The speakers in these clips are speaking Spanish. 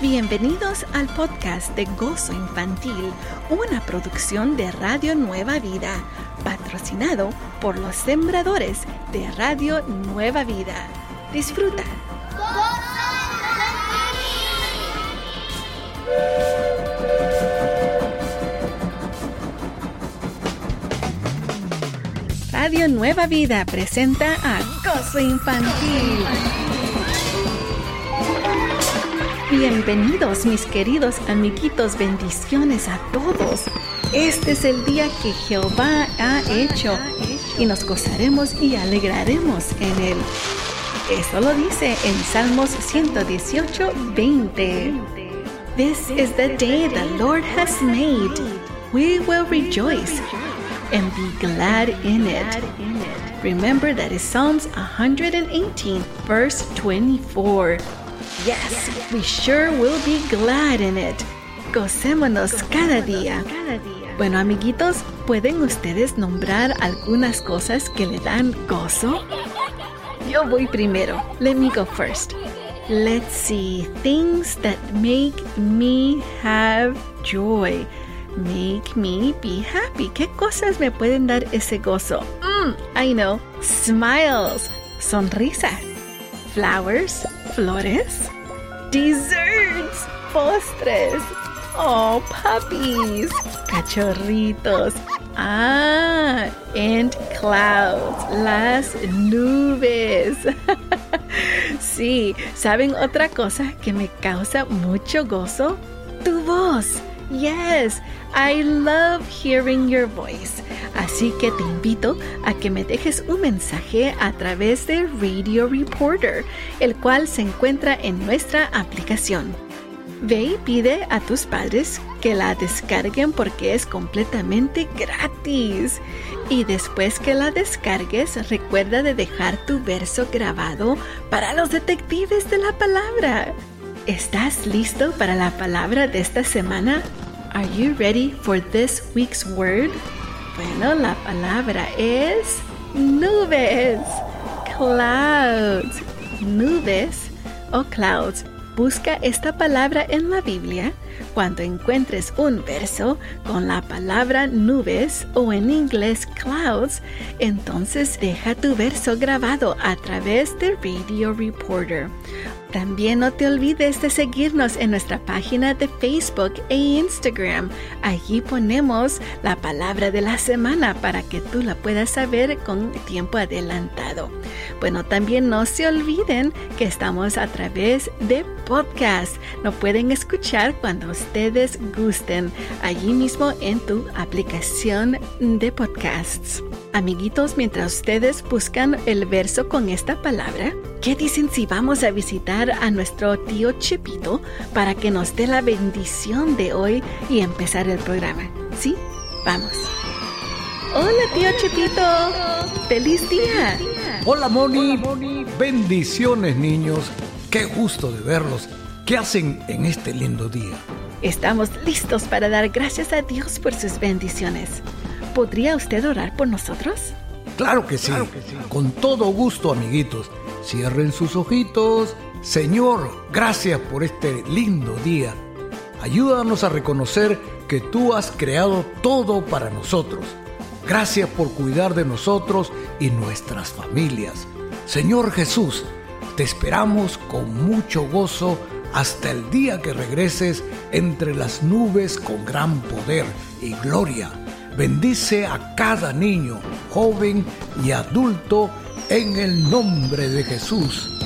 Bienvenidos al podcast de Gozo Infantil, una producción de Radio Nueva Vida, patrocinado por los sembradores de Radio Nueva Vida. Disfruta. Radio Nueva Vida presenta a Gozo Infantil. Bienvenidos mis queridos amiguitos, bendiciones a todos. Este es el día que Jehová ha hecho y nos gozaremos y alegraremos en él. Eso lo dice en Salmos 118, 20. This is the day the Lord has made. We will rejoice and be glad in it. Remember that is Psalms 118, verse 24. Yes, we sure will be glad in it. Gocémonos cada día. Bueno, amiguitos, ¿pueden ustedes nombrar algunas cosas que le dan gozo? Yo voy primero. Let me go first. Let's see. Things that make me have joy. Make me be happy. ¿Qué cosas me pueden dar ese gozo? Mm, I know. Smiles. Sonrisa. Flowers. Flores. Desserts. Postres. Oh, puppies. Cachorritos. Ah, and clouds. Las nubes. sí, ¿saben otra cosa que me causa mucho gozo? Tu voz. Yes, I love hearing your voice. Así que te invito a que me dejes un mensaje a través de Radio Reporter, el cual se encuentra en nuestra aplicación. Ve y pide a tus padres que la descarguen porque es completamente gratis. Y después que la descargues, recuerda de dejar tu verso grabado para los detectives de la palabra. ¿Estás listo para la palabra de esta semana? Are you ready for this week's word? Bueno, la palabra es nubes. Clouds. Nubes o clouds. Busca esta palabra en la Biblia cuando encuentres un verso con la palabra nubes o en inglés clouds, entonces deja tu verso grabado a través de Radio Reporter. También no te olvides de seguirnos en nuestra página de Facebook e Instagram. Allí ponemos la palabra de la semana para que tú la puedas saber con tiempo adelantado. Bueno, también no se olviden que estamos a través de podcast. Lo pueden escuchar cuando ustedes gusten, allí mismo en tu aplicación de podcasts. Amiguitos, mientras ustedes buscan el verso con esta palabra, ¿qué dicen si vamos a visitar a nuestro tío Chepito para que nos dé la bendición de hoy y empezar el programa? ¿Sí? Vamos. Hola tío Chepito, feliz día. Hola Moni, bendiciones niños, qué gusto de verlos. ¿Qué hacen en este lindo día? Estamos listos para dar gracias a Dios por sus bendiciones. ¿Podría usted orar por nosotros? Claro que sí, con todo gusto amiguitos. Cierren sus ojitos. Señor, gracias por este lindo día. Ayúdanos a reconocer que tú has creado todo para nosotros. Gracias por cuidar de nosotros y nuestras familias. Señor Jesús, te esperamos con mucho gozo hasta el día que regreses entre las nubes con gran poder y gloria. Bendice a cada niño, joven y adulto en el nombre de Jesús.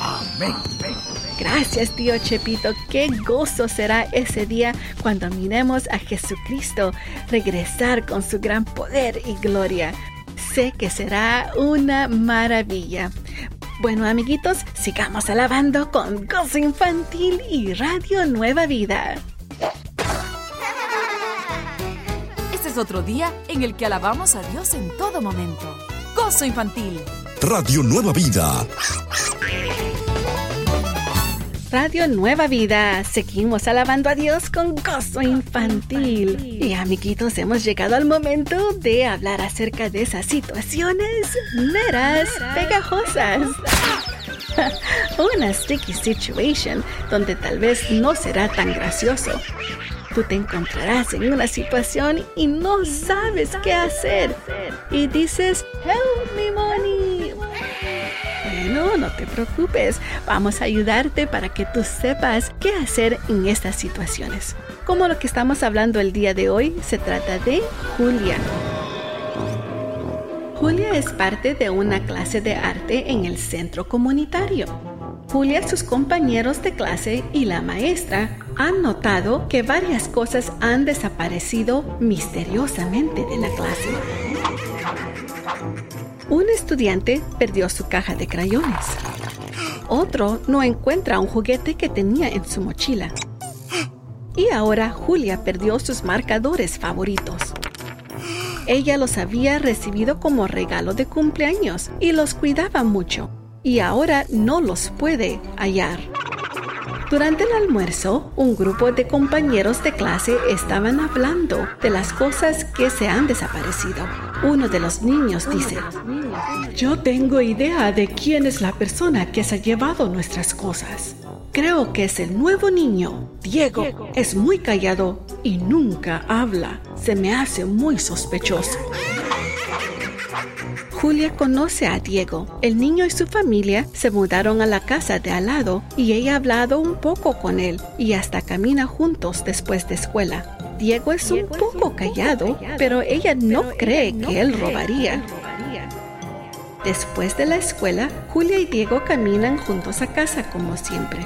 Amén. Gracias, tío Chepito. Qué gozo será ese día cuando miremos a Jesucristo regresar con su gran poder y gloria. Sé que será una maravilla. Bueno, amiguitos, sigamos alabando con Gozo Infantil y Radio Nueva Vida. Es otro día en el que alabamos a Dios en todo momento. Gozo Infantil. Radio Nueva Vida. Radio Nueva Vida. Seguimos alabando a Dios con gozo infantil. Y amiguitos, hemos llegado al momento de hablar acerca de esas situaciones meras pegajosas. Una sticky situation donde tal vez no será tan gracioso. Tú te encontrarás en una situación y no sabes qué hacer. Y dices, help me, money. Bueno, no te preocupes. Vamos a ayudarte para que tú sepas qué hacer en estas situaciones. Como lo que estamos hablando el día de hoy, se trata de Julia. Julia es parte de una clase de arte en el centro comunitario. Julia, sus compañeros de clase y la maestra han notado que varias cosas han desaparecido misteriosamente de la clase. Un estudiante perdió su caja de crayones. Otro no encuentra un juguete que tenía en su mochila. Y ahora Julia perdió sus marcadores favoritos. Ella los había recibido como regalo de cumpleaños y los cuidaba mucho, y ahora no los puede hallar. Durante el almuerzo, un grupo de compañeros de clase estaban hablando de las cosas que se han desaparecido. Uno de los niños dice, yo tengo idea de quién es la persona que se ha llevado nuestras cosas. Creo que es el nuevo niño, Diego. Es muy callado y nunca habla. Se me hace muy sospechoso. Julia conoce a Diego. El niño y su familia se mudaron a la casa de al lado y ella ha hablado un poco con él y hasta camina juntos después de escuela. Diego es un poco callado, pero ella no cree que él robaría. Después de la escuela, Julia y Diego caminan juntos a casa como siempre.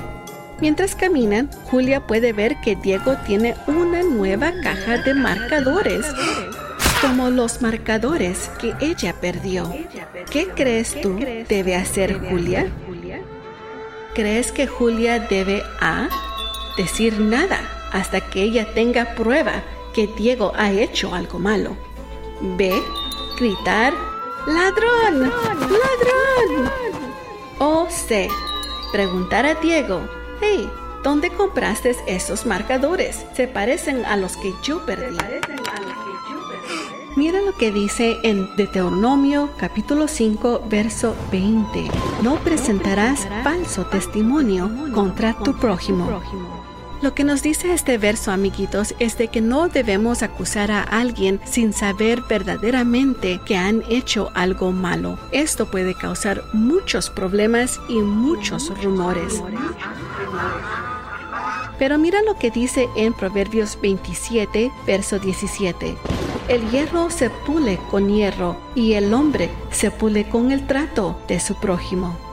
Mientras caminan, Julia puede ver que Diego tiene una nueva caja de marcadores, como los marcadores que ella perdió. ¿Qué crees tú debe hacer Julia? ¿Crees que Julia debe A. decir nada hasta que ella tenga prueba que Diego ha hecho algo malo? B. gritar ¡Ladrón! ¡Ladrón! O C. preguntar a Diego Hey, ¿dónde compraste esos marcadores? Se parecen a los que yo perdí. Mira lo que dice en Deuteronomio capítulo 5 verso 20. No presentarás falso testimonio contra tu prójimo. Lo que nos dice este verso, amiguitos, es de que no debemos acusar a alguien sin saber verdaderamente que han hecho algo malo. Esto puede causar muchos problemas y muchos rumores. Pero mira lo que dice en Proverbios 27, verso 17. El hierro se pule con hierro y el hombre se pule con el trato de su prójimo.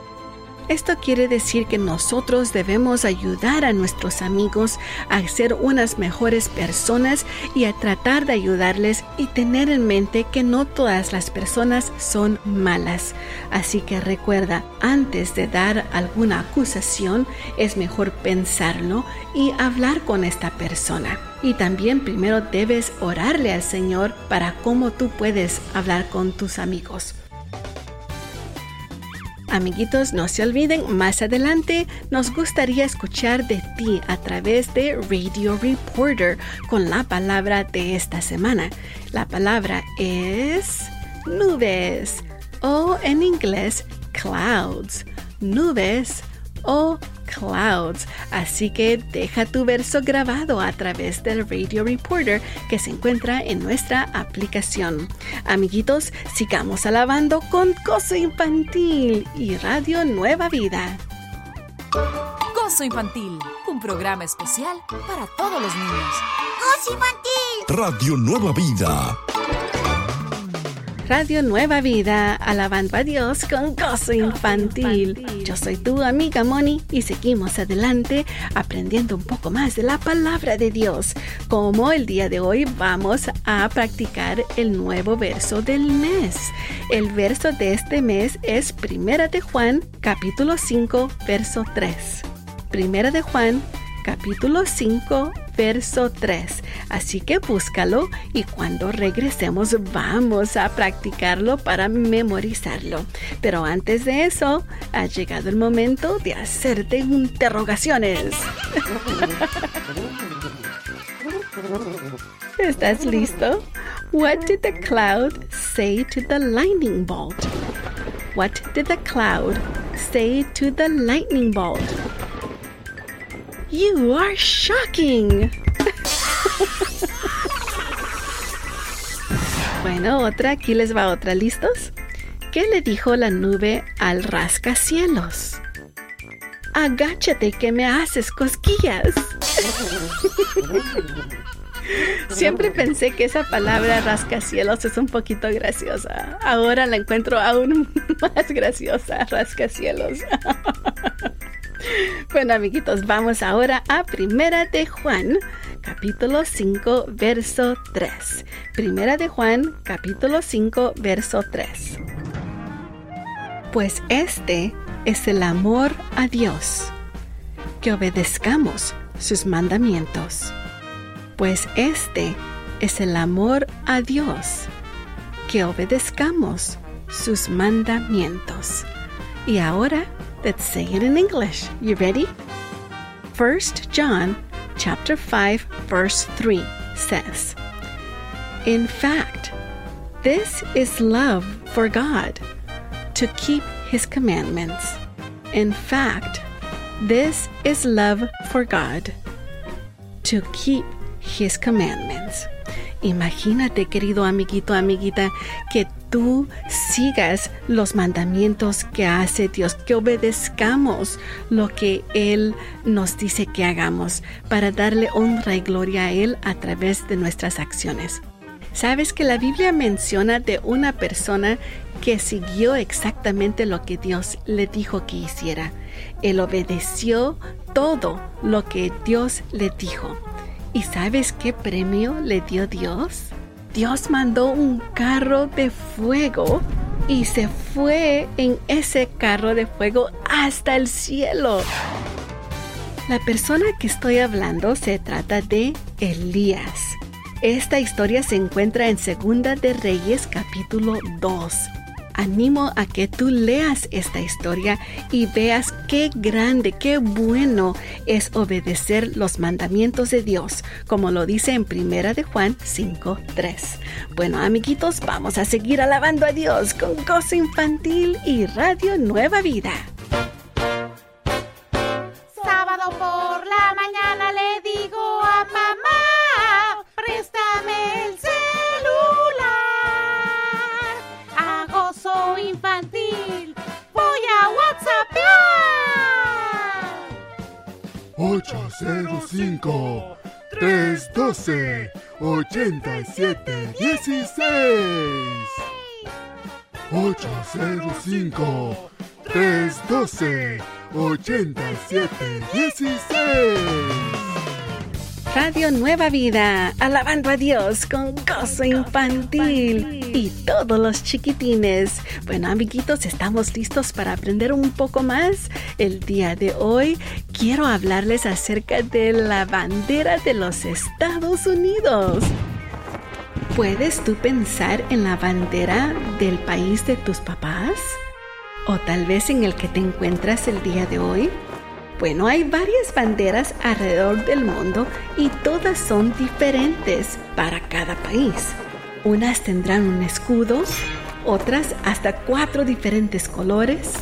Esto quiere decir que nosotros debemos ayudar a nuestros amigos a ser unas mejores personas y a tratar de ayudarles y tener en mente que no todas las personas son malas. Así que recuerda, antes de dar alguna acusación, es mejor pensarlo y hablar con esta persona. Y también primero debes orarle al Señor para cómo tú puedes hablar con tus amigos. Amiguitos, no se olviden, más adelante nos gustaría escuchar de ti a través de Radio Reporter con la palabra de esta semana. La palabra es nubes o en inglés clouds. Nubes o clouds. Así que deja tu verso grabado a través del Radio Reporter que se encuentra en nuestra aplicación. Amiguitos, sigamos alabando con Gozo Infantil y Radio Nueva Vida. Gozo Infantil, un programa especial para todos los niños. Gozo Infantil. Radio Nueva Vida. Radio Nueva Vida, alabando a Dios con gozo infantil. Yo soy tu amiga Moni y seguimos adelante aprendiendo un poco más de la palabra de Dios. Como el día de hoy vamos a practicar el nuevo verso del mes. El verso de este mes es Primera de Juan, capítulo 5, verso 3. Primera de Juan, capítulo 5, verso 3. Así que búscalo y cuando regresemos vamos a practicarlo para memorizarlo. Pero antes de eso, ha llegado el momento de hacerte interrogaciones. ¿Estás listo? What did the cloud say to the lightning bolt? What did the cloud say to the lightning bolt, You are shocking. bueno, otra, aquí les va otra, ¿listos? ¿Qué le dijo la nube al rascacielos? Agáchate que me haces cosquillas. Siempre pensé que esa palabra rascacielos es un poquito graciosa. Ahora la encuentro aún más graciosa, rascacielos. Bueno, amiguitos, vamos ahora a Primera de Juan, capítulo 5, verso 3. Primera de Juan, capítulo 5, verso 3. Pues este es el amor a Dios, que obedezcamos sus mandamientos. Pues este es el amor a Dios, que obedezcamos sus mandamientos. Y ahora Let's say it in English. You ready? 1 John chapter 5 verse 3 says, In fact, this is love for God, to keep his commandments. In fact, this is love for God, to keep his commandments. Imagínate, querido amiguito, amiguita, que tú sigas los mandamientos que hace Dios, que obedezcamos lo que Él nos dice que hagamos para darle honra y gloria a Él a través de nuestras acciones. Sabes que la Biblia menciona de una persona que siguió exactamente lo que Dios le dijo que hiciera. Él obedeció todo lo que Dios le dijo. ¿Y sabes qué premio le dio Dios? Dios mandó un carro de fuego y se fue en ese carro de fuego hasta el cielo. La persona que estoy hablando se trata de Elías. Esta historia se encuentra en Segunda de Reyes capítulo 2 animo a que tú leas esta historia y veas qué grande, qué bueno es obedecer los mandamientos de Dios, como lo dice en Primera de Juan 5:3. Bueno, amiguitos, vamos a seguir alabando a Dios con gozo infantil y Radio Nueva Vida. 17 16 805 312 87 16 Radio Nueva Vida, alabando a Dios con gozo infantil y todos los chiquitines. Bueno, amiguitos, estamos listos para aprender un poco más. El día de hoy quiero hablarles acerca de la bandera de los Estados Unidos. ¿Puedes tú pensar en la bandera del país de tus papás? ¿O tal vez en el que te encuentras el día de hoy? Bueno, hay varias banderas alrededor del mundo y todas son diferentes para cada país. Unas tendrán un escudo, otras hasta cuatro diferentes colores.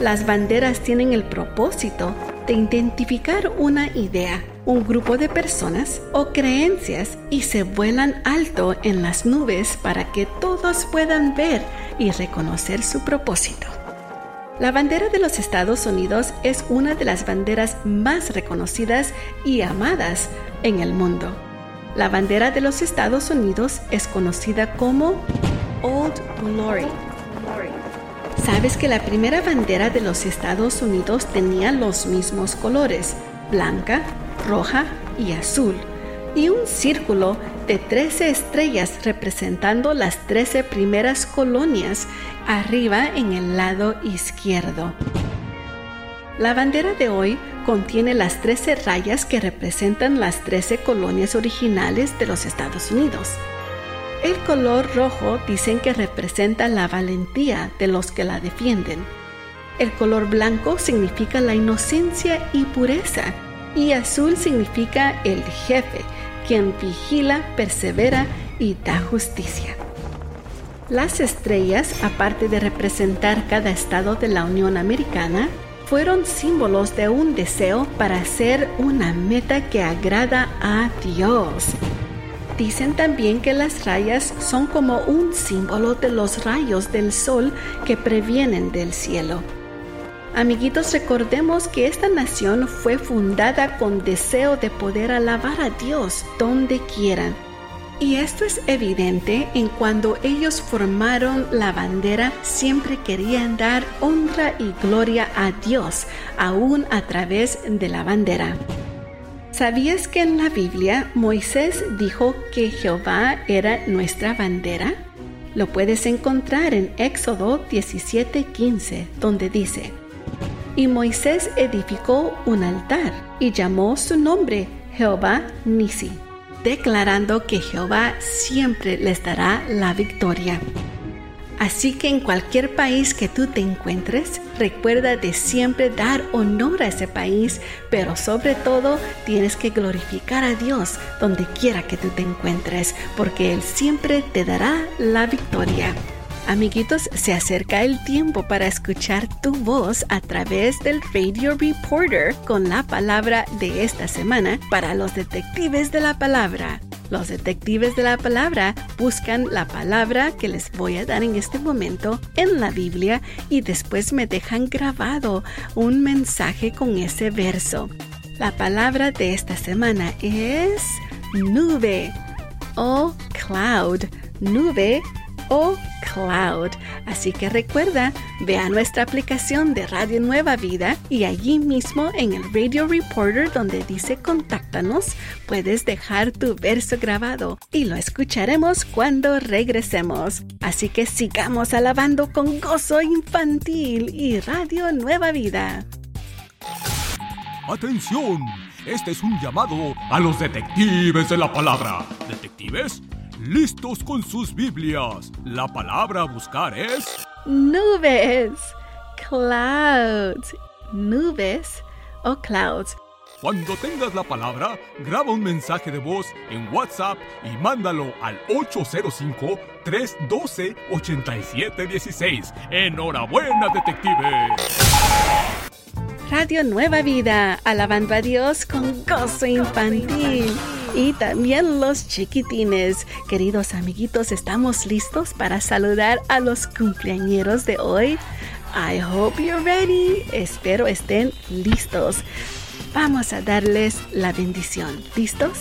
Las banderas tienen el propósito de identificar una idea, un grupo de personas o creencias y se vuelan alto en las nubes para que todos puedan ver y reconocer su propósito. La bandera de los Estados Unidos es una de las banderas más reconocidas y amadas en el mundo. La bandera de los Estados Unidos es conocida como Old Glory. ¿Sabes que la primera bandera de los Estados Unidos tenía los mismos colores, blanca, roja y azul, y un círculo de 13 estrellas representando las 13 primeras colonias arriba en el lado izquierdo. La bandera de hoy contiene las 13 rayas que representan las 13 colonias originales de los Estados Unidos. El color rojo dicen que representa la valentía de los que la defienden. El color blanco significa la inocencia y pureza y azul significa el jefe, quien vigila, persevera y da justicia. Las estrellas, aparte de representar cada estado de la Unión Americana, fueron símbolos de un deseo para ser una meta que agrada a Dios. Dicen también que las rayas son como un símbolo de los rayos del sol que previenen del cielo. Amiguitos, recordemos que esta nación fue fundada con deseo de poder alabar a Dios donde quieran. Y esto es evidente en cuando ellos formaron la bandera, siempre querían dar honra y gloria a Dios, aún a través de la bandera. ¿Sabías que en la Biblia Moisés dijo que Jehová era nuestra bandera? Lo puedes encontrar en Éxodo 17:15, donde dice, y Moisés edificó un altar y llamó su nombre Jehová Nisi, declarando que Jehová siempre les dará la victoria. Así que en cualquier país que tú te encuentres, recuerda de siempre dar honor a ese país, pero sobre todo tienes que glorificar a Dios donde quiera que tú te encuentres, porque Él siempre te dará la victoria. Amiguitos, se acerca el tiempo para escuchar tu voz a través del Radio Reporter con la palabra de esta semana para los detectives de la palabra. Los detectives de la palabra buscan la palabra que les voy a dar en este momento en la Biblia y después me dejan grabado un mensaje con ese verso. La palabra de esta semana es nube o cloud. Nube o cloud. Así que recuerda, ve a nuestra aplicación de Radio Nueva Vida y allí mismo en el Radio Reporter donde dice contáctanos, puedes dejar tu verso grabado y lo escucharemos cuando regresemos. Así que sigamos alabando con gozo infantil y Radio Nueva Vida. ¡Atención! Este es un llamado a los detectives de la palabra. ¿Detectives? Listos con sus Biblias. La palabra a buscar es... Nubes. Clouds. Nubes o clouds. Cuando tengas la palabra, graba un mensaje de voz en WhatsApp y mándalo al 805-312-8716. Enhorabuena, detective. Radio Nueva Vida, alabando a Dios con gozo infantil. Y también los chiquitines. Queridos amiguitos, ¿estamos listos para saludar a los cumpleañeros de hoy? I hope you're ready. Espero estén listos. Vamos a darles la bendición. ¿Listos?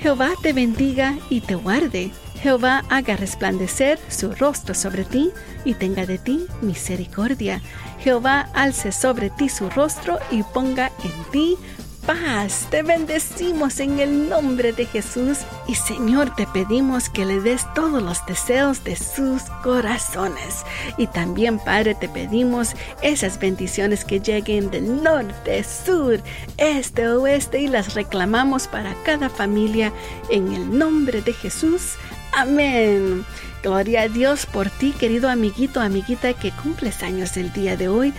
Jehová te bendiga y te guarde. Jehová haga resplandecer su rostro sobre ti y tenga de ti misericordia. Jehová alce sobre ti su rostro y ponga en ti paz. Te bendecimos en el nombre de Jesús y Señor te pedimos que le des todos los deseos de sus corazones. Y también Padre te pedimos esas bendiciones que lleguen del norte, sur, este, oeste y las reclamamos para cada familia en el nombre de Jesús. Amén. Gloria a Dios por ti, querido amiguito, amiguita que cumples años el día de hoy.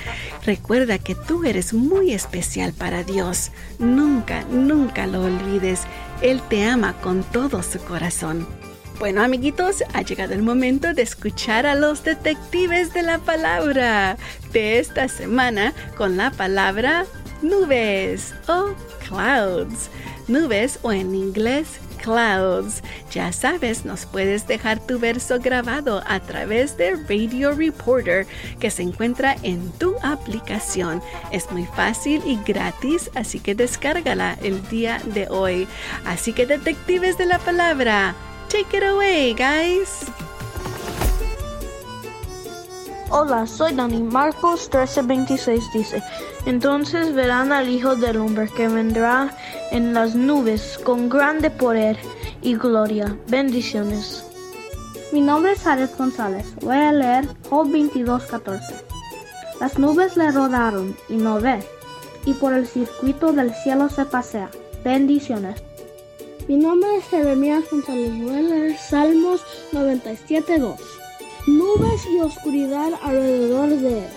Recuerda que tú eres muy especial para Dios. Nunca, nunca lo olvides. Él te ama con todo su corazón. Bueno, amiguitos, ha llegado el momento de escuchar a los detectives de la palabra de esta semana con la palabra nubes o clouds. Nubes o en inglés Clouds. Ya sabes, nos puedes dejar tu verso grabado a través de Radio Reporter que se encuentra en tu aplicación. Es muy fácil y gratis, así que descárgala el día de hoy. Así que detectives de la palabra, take it away, guys. Hola, soy Dani. Marcos 13:26 dice, entonces verán al Hijo del Hombre que vendrá en las nubes con grande poder y gloria. Bendiciones. Mi nombre es Ares González. Voy a leer Job 22:14. Las nubes le rodaron y no ve, y por el circuito del cielo se pasea. Bendiciones. Mi nombre es Jeremías González. Voy a leer Salmos 97:2 nubes y oscuridad alrededor de él.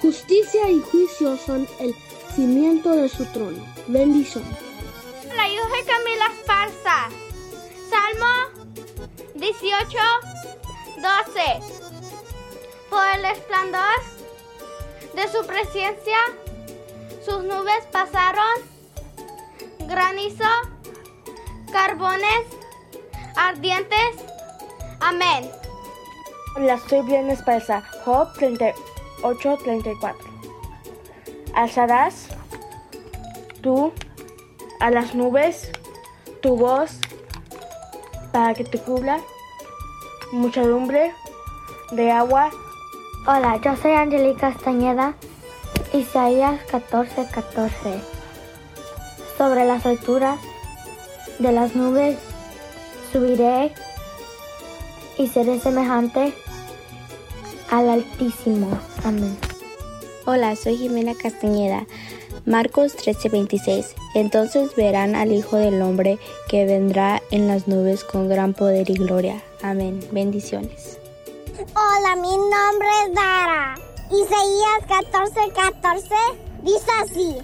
Justicia y juicio son el cimiento de su trono. Bendición. La yo soy Camila Esparza. Salmo 18, 12. Por el esplendor de su presencia, sus nubes pasaron, granizo, carbones ardientes. Amén. La Biblia en Espesa, Job 38, 34. Alzarás tú a las nubes tu voz para que te cubra muchedumbre de agua. Hola, yo soy Angelica Castañeda, Isaías 14, 14. Sobre las alturas de las nubes subiré y seré semejante al Altísimo. Amén. Hola, soy Jimena Castañeda. Marcos 13:26. Entonces verán al Hijo del Hombre que vendrá en las nubes con gran poder y gloria. Amén. Bendiciones. Hola, mi nombre es Dara. Isaías 14:14 14, dice así.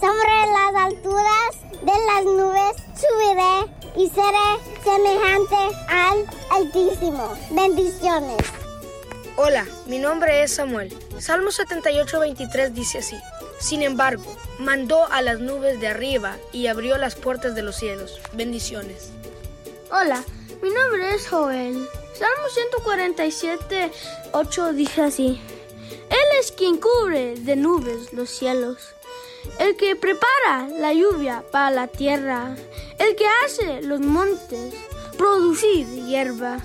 Sobre las alturas de las nubes subiré y seré semejante al Altísimo. Bendiciones. Hola, mi nombre es Samuel. Salmo 78, 23 dice así. Sin embargo, mandó a las nubes de arriba y abrió las puertas de los cielos. Bendiciones. Hola, mi nombre es Joel. Salmo 147, 8 dice así. Él es quien cubre de nubes los cielos, el que prepara la lluvia para la tierra, el que hace los montes producir hierba.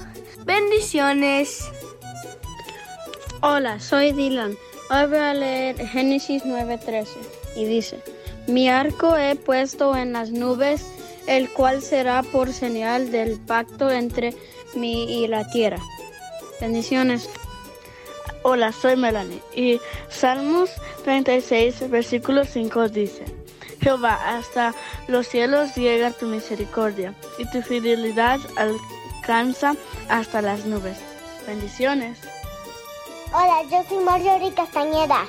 Bendiciones. Hola, soy Dylan. Hoy voy a leer Génesis 9:13 y dice, mi arco he puesto en las nubes, el cual será por señal del pacto entre mí y la tierra. Bendiciones. Hola, soy Melanie y Salmos 36, versículo 5 dice, Jehová, hasta los cielos llega tu misericordia y tu fidelidad alcanza hasta las nubes. Bendiciones. Hola, yo soy Marjorie Castañeda.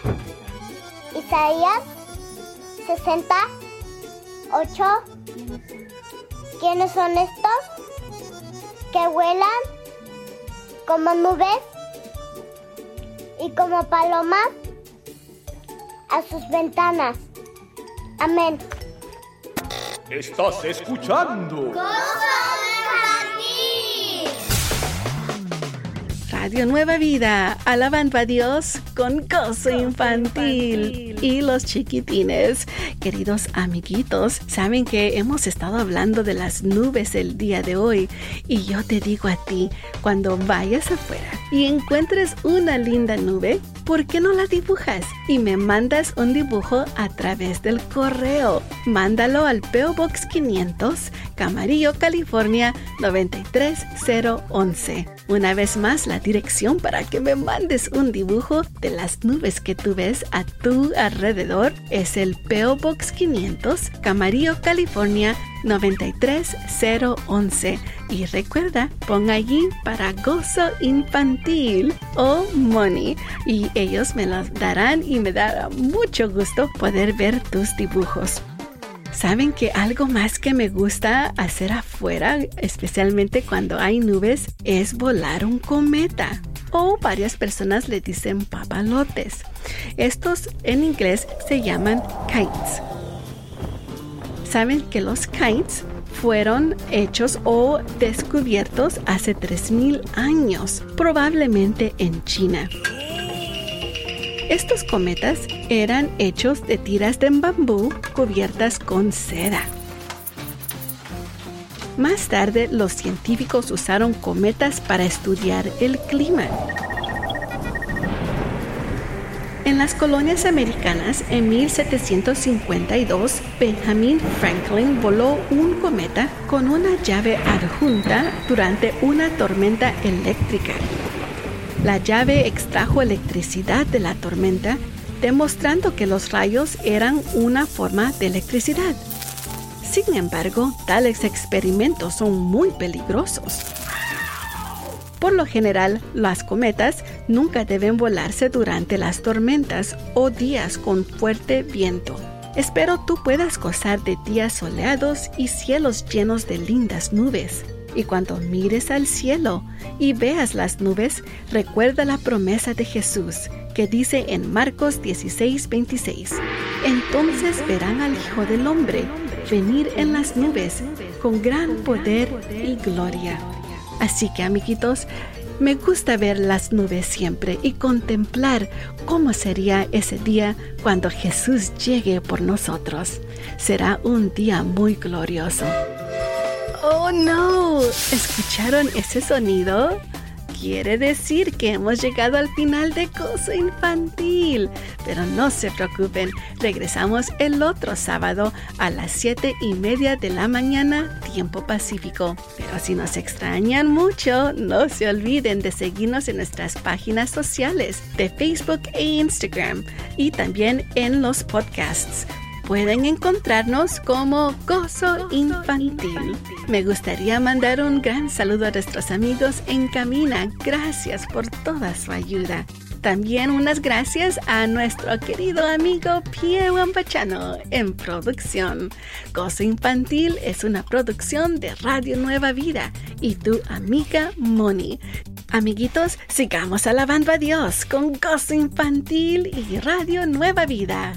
Isaías 68. ¿Quiénes son estos? Que vuelan como nubes y como palomas a sus ventanas. Amén. Estás escuchando. Radio Nueva Vida, alabando a Dios con gozo infantil. Y los chiquitines, queridos amiguitos, saben que hemos estado hablando de las nubes el día de hoy. Y yo te digo a ti, cuando vayas afuera y encuentres una linda nube, ¿por qué no la dibujas? Y me mandas un dibujo a través del correo. Mándalo al PO Box 500, Camarillo, California 93011. Una vez más, la dirección para que me mandes un dibujo de las nubes que tú ves a tu alrededor es el PO Box 500, Camarillo, California 93011. Y recuerda, pon allí para gozo infantil o money. Y ellos me los darán y me dará mucho gusto poder ver tus dibujos. ¿Saben que algo más que me gusta hacer afuera, especialmente cuando hay nubes, es volar un cometa? O varias personas le dicen papalotes. Estos en inglés se llaman kites. ¿Saben que los kites fueron hechos o descubiertos hace 3.000 años, probablemente en China? Estos cometas eran hechos de tiras de bambú cubiertas con seda. Más tarde, los científicos usaron cometas para estudiar el clima. En las colonias americanas, en 1752, Benjamin Franklin voló un cometa con una llave adjunta durante una tormenta eléctrica. La llave extrajo electricidad de la tormenta, demostrando que los rayos eran una forma de electricidad. Sin embargo, tales experimentos son muy peligrosos. Por lo general, las cometas nunca deben volarse durante las tormentas o días con fuerte viento. Espero tú puedas gozar de días soleados y cielos llenos de lindas nubes. Y cuando mires al cielo y veas las nubes, recuerda la promesa de Jesús que dice en Marcos 16, 26. Entonces verán al Hijo del Hombre venir en las nubes con gran poder y gloria. Así que amiguitos, me gusta ver las nubes siempre y contemplar cómo sería ese día cuando Jesús llegue por nosotros. Será un día muy glorioso. Oh no, ¿escucharon ese sonido? quiere decir que hemos llegado al final de Gozo Infantil. Pero no se preocupen, regresamos el otro sábado a las 7 y media de la mañana, tiempo pacífico. Pero si nos extrañan mucho, no se olviden de seguirnos en nuestras páginas sociales de Facebook e Instagram y también en los podcasts pueden encontrarnos como Gozo Infantil. Me gustaría mandar un gran saludo a nuestros amigos en Camina. Gracias por toda su ayuda. También unas gracias a nuestro querido amigo Pierre Wampachano en producción. Gozo Infantil es una producción de Radio Nueva Vida y tu amiga Moni. Amiguitos, sigamos alabando a Dios con Gozo Infantil y Radio Nueva Vida.